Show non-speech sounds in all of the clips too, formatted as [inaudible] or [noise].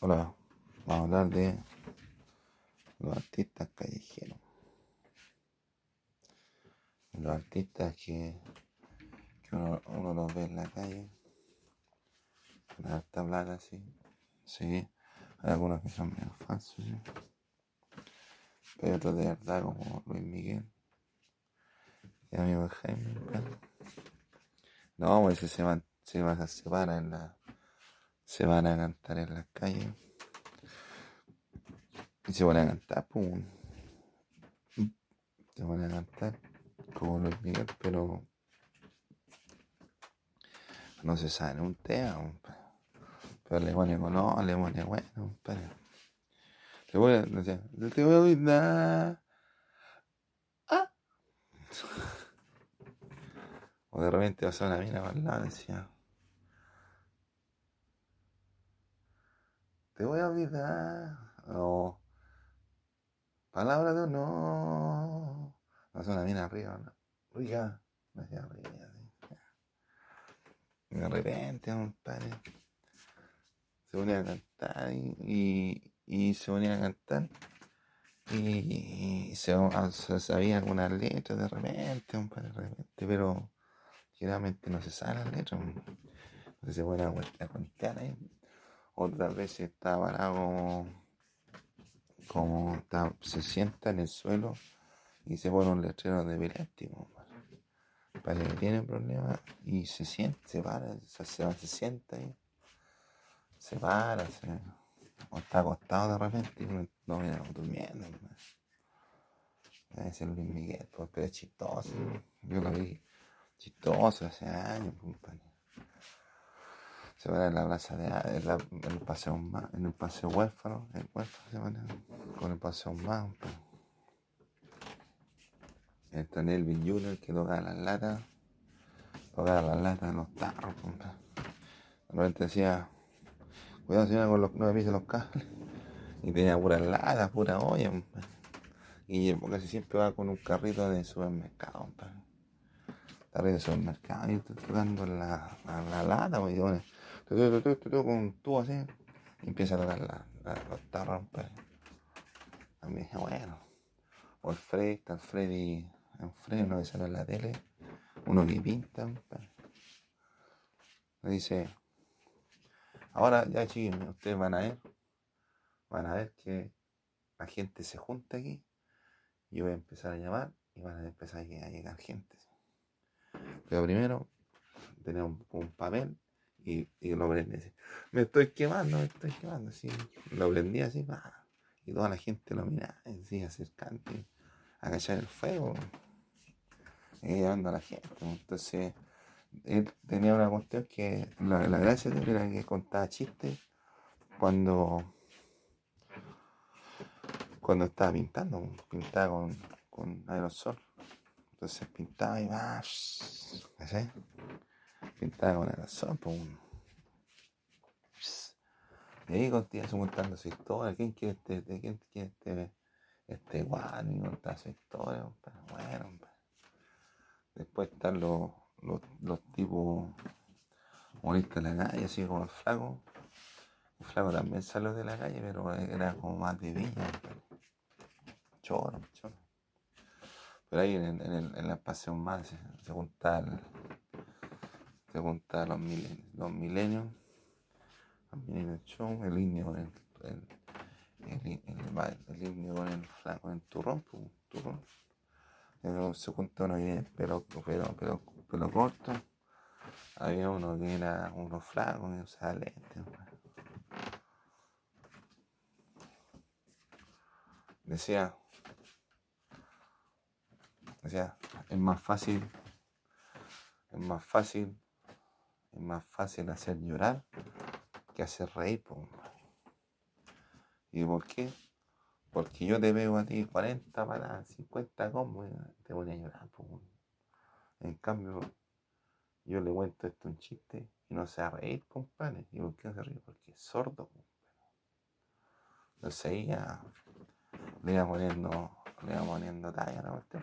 Hola, vamos a hablar de los artistas callejeros. Los artistas que, que uno, uno los ve en la calle, con harta plata así. Sí, hay algunos que son medio falsos, ¿sí? pero otros de verdad como Luis Miguel. Y amigo Jaime. No, pues ese se van, se van a separar en la se van a cantar en las calles. Y se van a cantar, pum. Se van a cantar como Luis Miguel, pero no se sabe un tema. Pero le pone no, le pone bueno, compadre. Le voy a decir, te voy a olvidar. Ah. [laughs] O de repente va a ser una mina para el lado, decía. Te voy a olvidar. O palabra de honor. Ser una mina arriba, ¿no? Rica. Me decía arriba, así. De repente, compadre. Se ponía a cantar y, y, se ponía a cantar. Y se, sabía algunas letras de repente, compadre, de repente, pero generalmente no se sabe las letras. Entonces se pone a, a contar ahí. Otras veces está parado como, como está- se sienta en el suelo y se pone un letrero de epiléptico. Para que tiene problemas y se siente, se para, se, se, se sienta ahí, se para, se, o está acostado de repente y no, no viene durmiendo. Debe ser Luis Miguel, pero es chistoso. Yo lo vi chistoso hace años, compadre. Se van en la plaza de en, en el paseo en el paseo huérfano, se van con el paseo más, compadre. Está Nelvin Jr. que toca las latas, toca las latas en los tarros, compadre. De repente decía, cuidado señora con los, no me pise los cables. Y tenía puras latas, pura olla, compadre. Y casi siempre va con un carrito de supermercado, compadre. Carrito de supermercado y estoy tocando la, la lata, pues, con tubo así. Y empieza a tocar la, la- tarros, compadre. También dije, bueno. O el Freddy, está el Freddy, el Freddy, uno que sale en la tele, uno que pinta. Me dice, ahora ya chiquillos, ustedes van a ver, van a ver que la gente se junta aquí, yo voy a empezar a llamar y van a empezar a llegar gente. Pero primero tenemos un papel y, lo prende así. Me estoy quemando, me estoy quemando, así. Lo prendí así, pa, y toda la gente lo miraba, así, acercante, a cachar el fuego, y llamando a la gente. Entonces, él tenía una cuestión que la, gracia de él era que contaba chistes cuando cuando estaba pintando, pintaba con, con aerosol. Entonces pintaba y va, ¿cachai? Pintaba con aerosol, pues. Y ahí continuaba contando su historia. ¿Quién quiere este, de quién quiere este, este guano? Y contaba su historia. Bueno. Después están los, los, los tipos humoristas de la calle, así como el flaco. El flaco también salió de la calle, pero era como más de villa. Choro, choro. Pero ahí en, el- en, el, en la pasión más se, se se juntan los, milen- los milenios, los milenios el indio con el, el, el, indio con el flaco, el turrón, pues, turrón. Y luego se junta uno que tiene pelo, pelo, pelo, corto. Había uno que era uno flaco que usaba lentes. Decía, decía, es más fácil, es más fácil, es más fácil hacer llorar que hacer reír. po. ¿Y por qué? Porque yo te pego a ti 40 para 50 combos te voy a llorar. po. En cambio, yo le cuento esto un chiste y no se va a reír, compadre. ¿Y por qué no se ríe? Porque es sordo. compadre. Entonces ya le iba poniendo, le poniendo talla a la cuestión.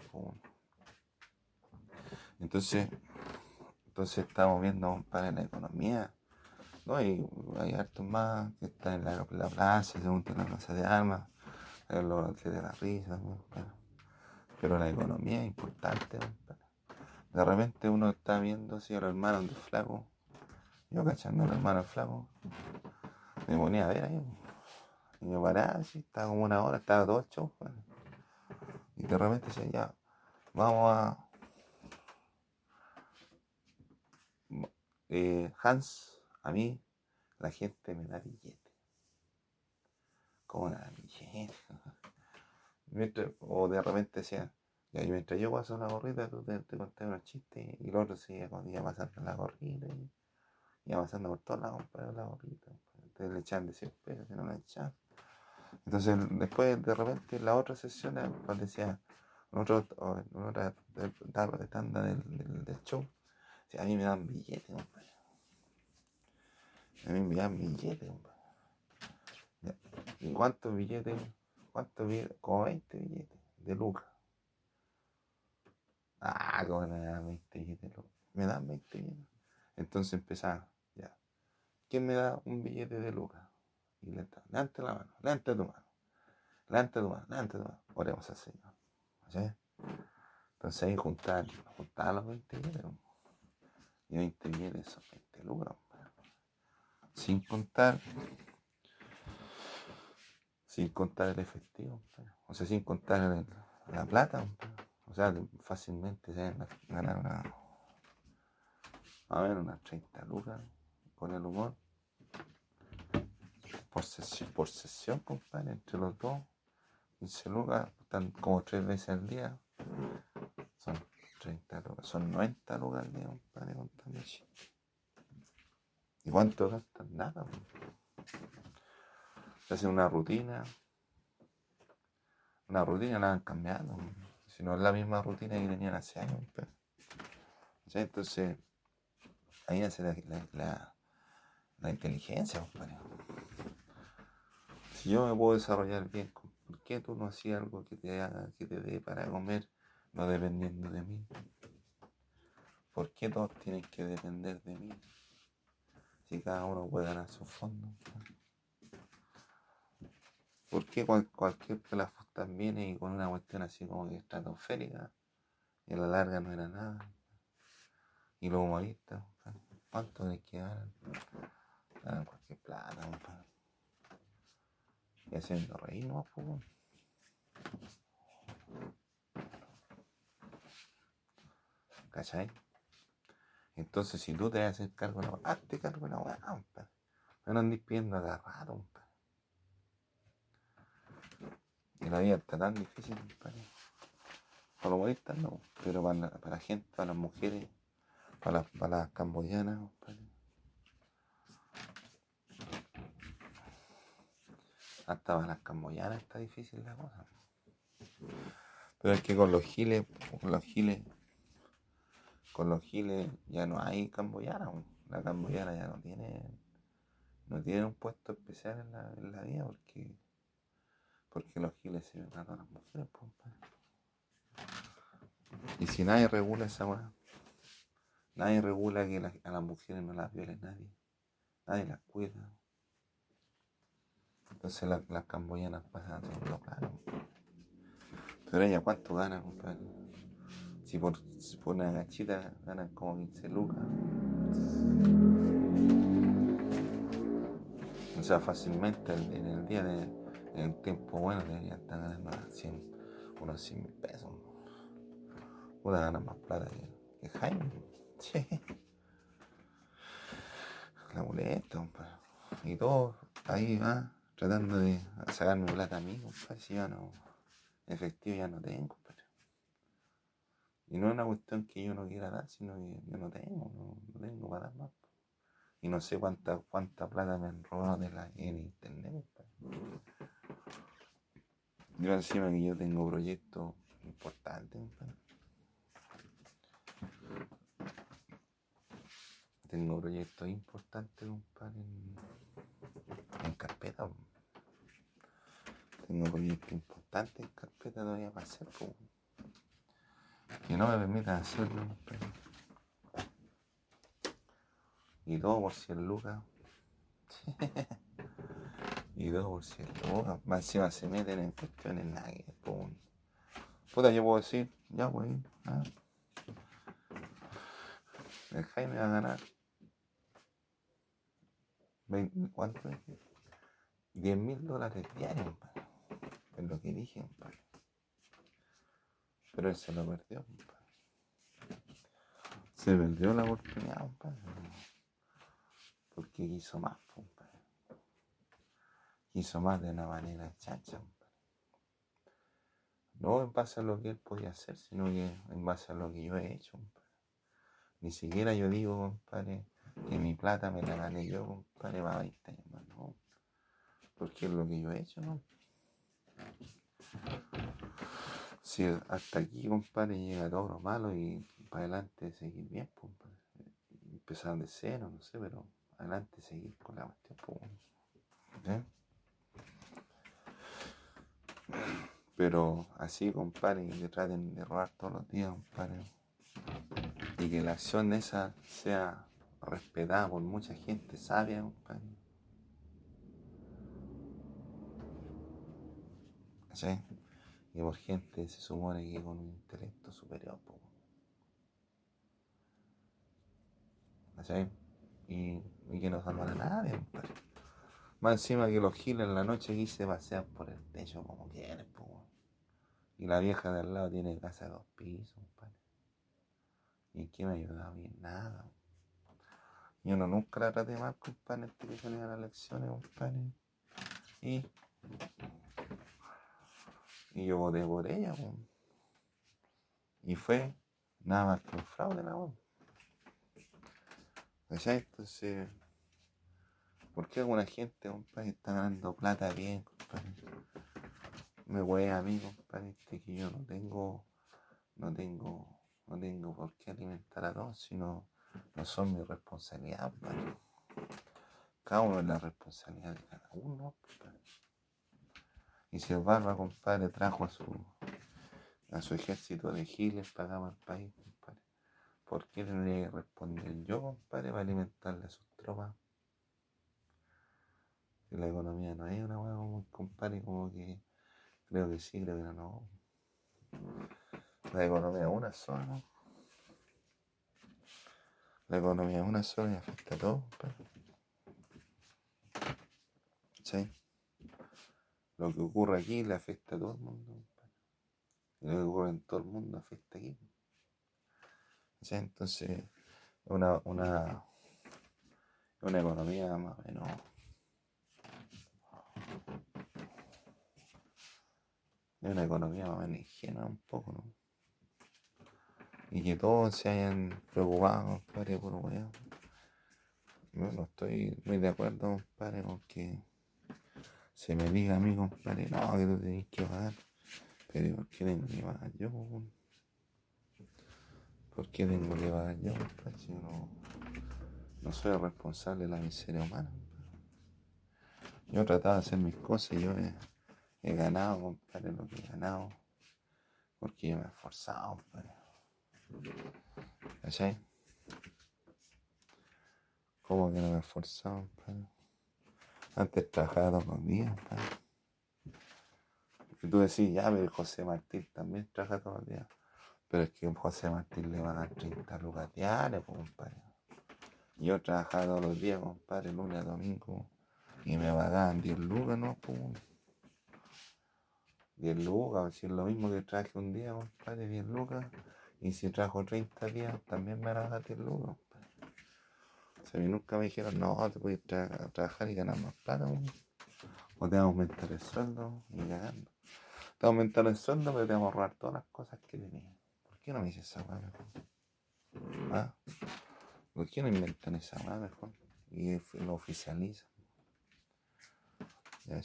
Entonces, entonces estamos viendo, compadre, la economía No, hay, hay hartos más que están en la, la plaza, se montan en la plaza de armas, los de la risa, pero, pero, la economía es importante. De repente uno está viendo así los hermanos de flaco, yo cachando a los hermanos flaco, me ponía a ver ahí, y me paraba así, estaba como una hora, estaba todo show, y de repente decía, ya, vamos a... Eh, Hans a mí la gente me da billete. ¿Cómo me da billete? [laughs] o de repente decía, mientras yo paso una gorrita, tú te, te conté unos chistes y el otro seguía iba pasando la gorrita y iba pasando por todos lados para la gorrita. Entonces le echaban de 100 pesos, no le echaban. Entonces después de repente la otra sesión pues decía, en otra, en otra tanda del, del, del show, a mí me dan billetes, compadre. A mí me dan billetes, ¿Y cuántos billetes? ¿Cuántos billetes? Como 20 billetes de lucas. Ah, como me dan 20 billetes de lucas. Me dan 20 billetes. Entonces empezaba, ya. ¿Quién me da un billete de lucas? Y le está, levante la mano, levante tu mano, levante tu mano, levante tu mano. Oremos al Señor. ¿Sí? Entonces ahí juntar, juntar los 20 billetes. Y 20 billetes son 20 lucas sin contar sin contar el efectivo o sea sin contar la plata o sea fácilmente se ganar una a ver unas 30 lucas con el humor. Por sesión, por sesión compadre entre los dos 15 lucas están como tres veces al día 30 lucas son 90 lucas al compadre contando ¿Y cuánto gastan? Nada. Se hace una rutina. Una rutina la han cambiado. Si no es la misma rutina que tenían hace años. Entonces, ahí nace la, la, inteligencia, Si yo me puedo desarrollar bien, ¿por qué tú no hacías algo que te haga, que te dé para comer, no dependiendo de mí? ¿Por qué todos tienen que depender de mí? si cada uno puede ganar su fondo. ¿Por qué cualquier pelafusta viene y con una cuestión así como que estratosférica y a la larga no era nada? Y los humoristas, ¿cuánto les que ganar? Ganan cualquier plata, Y haciendo reír, ¿no? Entonces, si tú te vas a hacer cargo de la weá, hazte cargo de la weá, No andes pidiendo agarrado, Y la vida está tan difícil, compadre. Para los humoristas no, pero para la, gente, para las mujeres, para las, para las camboyanas, compadre. Hasta para las camboyanas está difícil la cosa. Pero es que con los giles, con los giles con los giles ya no hay camboyana. La camboyana ya no tiene, no tiene un puesto especial en la, la vida porque, porque los giles se tratan a las mujeres. Y si nadie regula esa weá, nadie regula que a las mujeres no las viole nadie, nadie las cuida. Entonces las camboyanas pasan a segundo plano. Pero ella, ¿cuánto gana, compadre? Si por, una gachita ganan como 15 lucas. O sea, fácilmente en el día de, en tiempo bueno deberían estar ganando 100, unos 100 mil pesos. Una gana más plata que, Jaime. [laughs] La molesta, Y todo ahí va tratando de sacarme plata a mí, compadre. Si ya no, efectivo ya no tengo. Y no es una cuestión que yo no quiera dar, sino que yo no tengo, no, tengo para dar más. Y no sé cuánta, cuánta plata me han robado de la, en internet. Yo encima que yo tengo proyectos importantes. Tengo proyectos importantes, compadre, en, en carpeta. Tengo proyectos importantes en carpeta todavía para hacer que no me permitan hacerlo. Y todo por 100 lucas [laughs] y dos por cien lucas. Más encima se meten en cuestiones nada que. Puta, yo puedo decir, ya wey, ah. El Jaime va a ganar. 20, ¿Cuánto es? 10 mil dólares diarios. Es lo que dije, compadre. Pero él se lo perdió, compadre. Se perdió la oportunidad, compadre. Porque quiso más, compadre. Quiso más de una manera chancha, compadre. No en base a lo que él podía hacer, sino que en base a lo que yo he hecho, compadre. Ni siquiera yo digo, compadre, que mi plata me la gané yo, compadre, para 20 años más, no. Porque es lo que yo he hecho, ¿no? Si hasta aquí, compadre, llega todo lo malo y para adelante seguir bien, compadre. Empezar de cero, no sé, pero adelante seguir con la cuestión, pues, ¿sí? Pero así, compadre, que traten de robar todos los días, compadre. Y que la acción esa sea respetada por mucha gente sabia, compadre. ¿Sí? Y por gente se supone que con un intelecto superior, po. ¿Sí? Y, y que no salvan a nadie, compadre. Más encima que los giles en la noche aquí se pasean por el techo como quieren, po. Y la vieja de al lado tiene casa de dos pisos, compadre. ¿Y en qué me ha ayudado bien? Nada. Y uno nunca la traté mal, compadre, antes que salían las lecciones, compadre. Y, y yo voté por ella. Y fue nada más que un fraude, la weón. ¿Cachai? Entonces, ¿por qué alguna gente, compadre, está ganando plata bien, compadre? Me voy a mí, compadre, este, que yo no tengo, no tengo, no tengo por qué alimentar a todos, sino no son mi responsabilidad. Cada uno es la responsabilidad de cada uno, compadre. Y si el barba, compadre, trajo a su, a su ejército de giles para el país, compadre, ¿por qué tendría que responder yo, compadre, para alimentarle a sus tropas? La economía no es una hueá como, compadre, como que creo que sí, creo que no. La economía es una sola, ¿no? La economía es una sola y afecta a todos, compadre. ¿Sí? Lo que ocurre aquí le afecta a todo el mundo, lo que ocurre en todo el mundo afecta aquí. Entonces, una, una, una economía más o menos es una economía más o menos ingenua un poco, ¿no? Y que todos se hayan preocupado, compadre, por weón. Yo no estoy muy de acuerdo, compadre, con que se me diga a mí, compadre, no, que tú tenés que pagar. Pero ¿por qué tengo que pagar yo? ¿Por qué tengo que pagar yo, compadre? Si no, no soy responsable de la miseria humana. Yo he tratado de hacer mis cosas y yo he, he ganado, compadre, lo que he ganado. Porque yo me he esforzado, compadre. ¿Cachai? ¿Cómo que no me he esforzado, compadre? Antes trabajaba todos los días. Y tú decís, ya, pero José Martín también trabaja todos los días. Pero es que José Martín le dar 30 lucas diarias, compadre. Yo trabajaba todos los días, compadre, lunes a domingo. Y me pagaban 10 lucas, ¿no? Pues, 10 lucas, si es lo mismo que traje un día, compadre, 10 lucas. Y si trabajo 30 días, también me van a dar 10 lucas, sea, a mí nunca me dijeron, no, te puedes tra- trabajar y ganar más plata, weón. O te vamos a aumentar el sueldo y cagando. Te vamos a aumentar el sueldo, pero te vamos a robar todas las cosas que tenías. ¿Por qué no me dices esa weá mejor? ¿Ah? ¿Por qué no inventan esa weá mejor? Y lo oficializan. Ya.